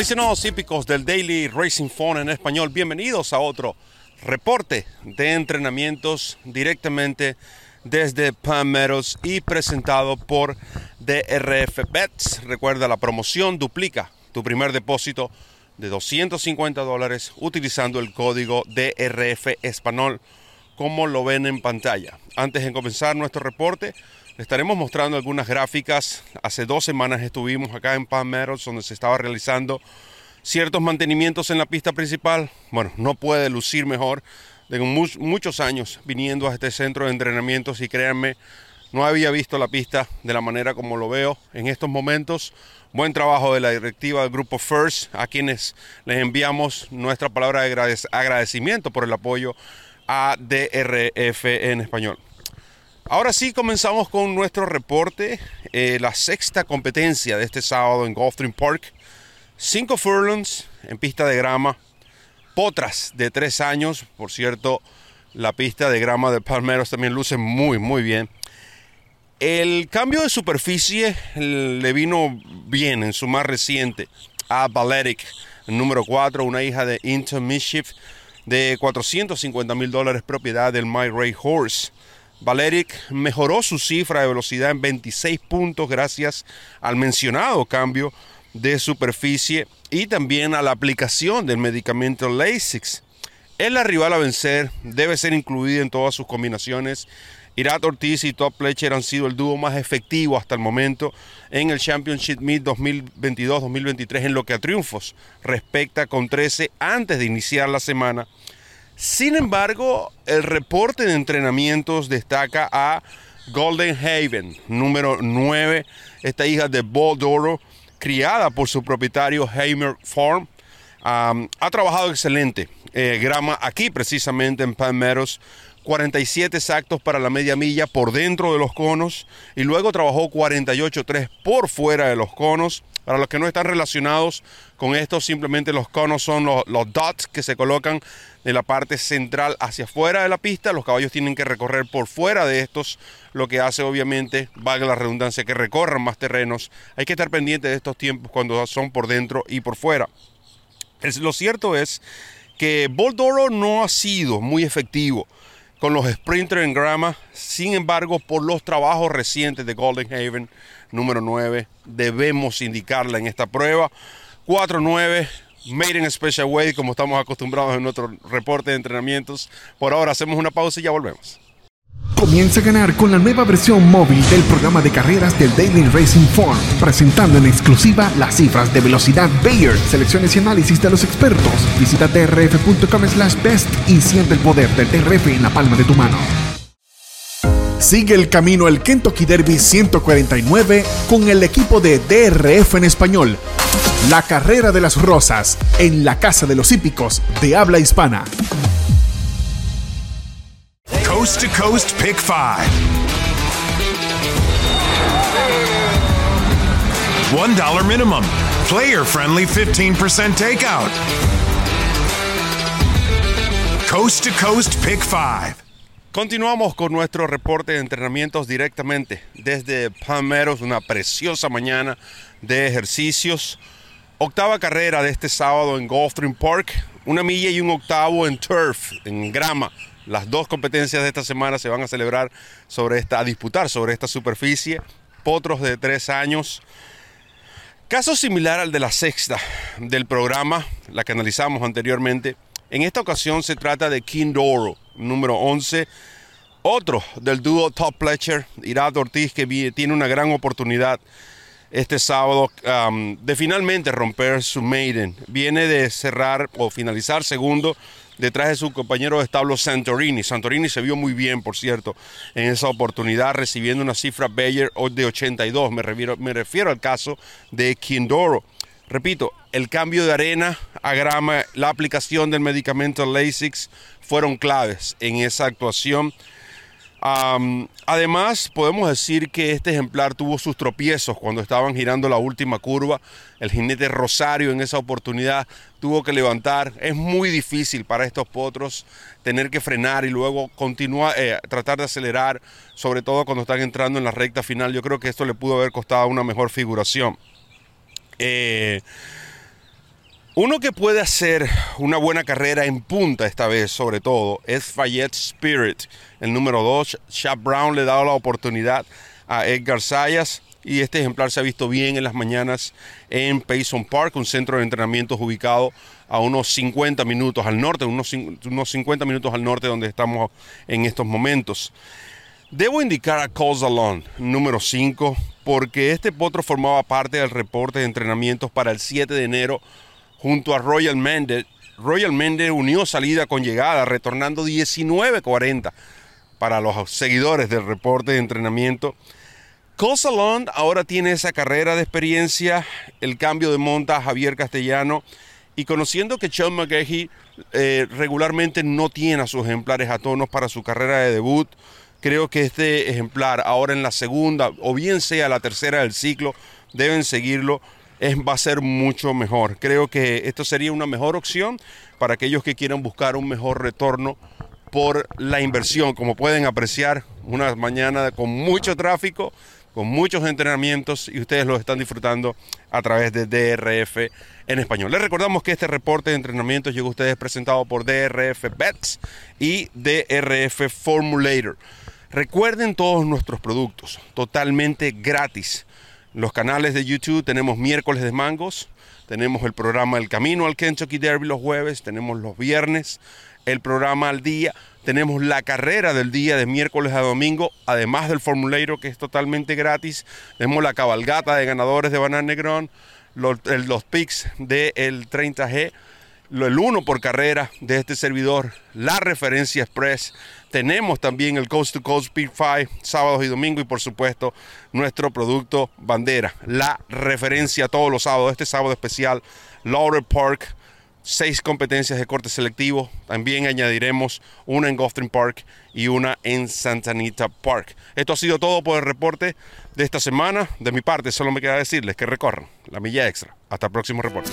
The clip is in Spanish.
Aficionados hípicos del Daily Racing Phone en español, bienvenidos a otro reporte de entrenamientos directamente desde Palm Meadows y presentado por DRF Bets. Recuerda la promoción, duplica tu primer depósito de 250 dólares utilizando el código DRF Español como lo ven en pantalla. Antes de comenzar nuestro reporte, estaremos mostrando algunas gráficas. Hace dos semanas estuvimos acá en Palm Meadows donde se estaba realizando ciertos mantenimientos en la pista principal. Bueno, no puede lucir mejor. Tengo muchos años viniendo a este centro de entrenamientos y créanme, no había visto la pista de la manera como lo veo en estos momentos. Buen trabajo de la directiva del grupo First, a quienes les enviamos nuestra palabra de agradecimiento por el apoyo a DRF en español. Ahora sí comenzamos con nuestro reporte, eh, la sexta competencia de este sábado en Gulfstream Park. Cinco furlongs en pista de grama, potras de tres años, por cierto, la pista de grama de Palmeros también luce muy, muy bien. El cambio de superficie le vino bien en su más reciente a Valeric, número 4, una hija de Inter Mischief de 450 mil dólares, propiedad del My Ray Horse. Valeric mejoró su cifra de velocidad en 26 puntos gracias al mencionado cambio de superficie y también a la aplicación del medicamento Lasix. Es la rival a vencer, debe ser incluida en todas sus combinaciones. Irat Ortiz y Top Fletcher han sido el dúo más efectivo hasta el momento en el Championship Meet 2022-2023 en lo que a triunfos respecta con 13 antes de iniciar la semana. Sin embargo, el reporte de entrenamientos destaca a Golden Haven, número 9, esta hija de Boldoro, criada por su propietario Hamer Farm. ha trabajado excelente eh, grama aquí precisamente en Palmeros. 47 exactos para la media milla por dentro de los conos y luego trabajó 48.3 por fuera de los conos. Para los que no están relacionados con esto, simplemente los conos son los, los dots que se colocan de la parte central hacia afuera de la pista. Los caballos tienen que recorrer por fuera de estos, lo que hace obviamente, valga la redundancia, que recorran más terrenos. Hay que estar pendiente de estos tiempos cuando son por dentro y por fuera. lo cierto es que Boldoro no ha sido muy efectivo con los sprinters en grama. Sin embargo, por los trabajos recientes de Golden Haven, número 9, debemos indicarla en esta prueba. 4-9 Made in Special Way, como estamos acostumbrados en nuestro reporte de entrenamientos. Por ahora hacemos una pausa y ya volvemos. Comienza a ganar con la nueva versión móvil del programa de carreras del Daily Racing Form, presentando en exclusiva las cifras de velocidad Bayer, selecciones y análisis de los expertos. Visita trf.com slash best y siente el poder del TRF en la palma de tu mano. Sigue el camino al Kentucky Derby 149 con el equipo de DRF en español la carrera de las rosas en la Casa de los Hípicos de habla hispana. Coast to Coast Pick 5. $1 minimum. Player friendly 15% takeout. Coast to Coast Pick 5. Continuamos con nuestro reporte de entrenamientos directamente desde Palmeros, una preciosa mañana de ejercicios. Octava carrera de este sábado en Gulfstream Park, una milla y un octavo en turf, en grama. Las dos competencias de esta semana se van a celebrar sobre esta, a disputar sobre esta superficie. Potros de tres años. Caso similar al de la sexta del programa, la que analizamos anteriormente. En esta ocasión se trata de Kindoro, número 11. Otro del dúo Top Fletcher, Irad Ortiz, que tiene una gran oportunidad este sábado de finalmente romper su maiden. Viene de cerrar o finalizar segundo detrás de su compañero de establo Santorini. Santorini se vio muy bien, por cierto, en esa oportunidad, recibiendo una cifra Bayer de 82. Me refiero, al caso de Kindoro. Repito, el cambio de arena a grama, la aplicación del medicamento Lasix fueron claves en esa actuación además, podemos decir que este ejemplar tuvo sus tropiezos cuando estaban girando la última curva. El jinete Rosario en esa oportunidad tuvo que levantar. Es muy difícil para estos potros tener que frenar y luego continuar, eh, tratar de acelerar, sobre todo cuando están entrando en la recta final. Yo creo que esto le pudo haber costado una mejor figuración. Eh, Uno que puede hacer una buena carrera en punta esta vez, sobre todo, es Fayette Spirit, el número 2. Chap Brown le ha dado la oportunidad a Edgar Sayas y este ejemplar se ha visto bien en las mañanas en Payson Park, un centro de entrenamiento ubicado a unos 50 minutos al norte, unos, unos 50 minutos al norte donde estamos en estos momentos. Debo indicar a Cozalon, número 5, porque este potro formaba parte del reporte de entrenamientos para el 7 de enero junto a Royal Mendez. Royal Mendez unió salida con llegada, retornando 19.40 para los seguidores del reporte de entrenamiento. Cozalon ahora tiene esa carrera de experiencia, el cambio de monta a Javier Castellano y conociendo que Sean McGahey eh, regularmente no tiene a sus ejemplares a tonos para su carrera de debut, creo que este ejemplar ahora en la segunda o bien sea la tercera del ciclo deben seguirlo es, va a ser mucho mejor creo que esto sería una mejor opción para aquellos que quieran buscar un mejor retorno por la inversión como pueden apreciar una mañana con mucho tráfico con muchos entrenamientos y ustedes lo están disfrutando a través de DRF en español. Les recordamos que este reporte de entrenamientos llegó a ustedes presentado por DRF Bets y DRF Formulator. Recuerden todos nuestros productos, totalmente gratis. Los canales de YouTube tenemos miércoles de mangos, tenemos el programa El Camino al Kentucky Derby los jueves, tenemos los viernes el programa al día, tenemos la carrera del día de miércoles a domingo, además del formulario que es totalmente gratis, tenemos la cabalgata de ganadores de Banana Negrón, los, los picks del 30G el uno por carrera de este servidor, la referencia express. Tenemos también el Coast to Coast Speed 5 sábados y domingos y por supuesto nuestro producto bandera, la referencia todos los sábados, este sábado especial, Laurel Park, seis competencias de corte selectivo. También añadiremos una en Gotham Park y una en Santa Anita Park. Esto ha sido todo por el reporte de esta semana. De mi parte, solo me queda decirles que recorran la milla extra. Hasta el próximo reporte.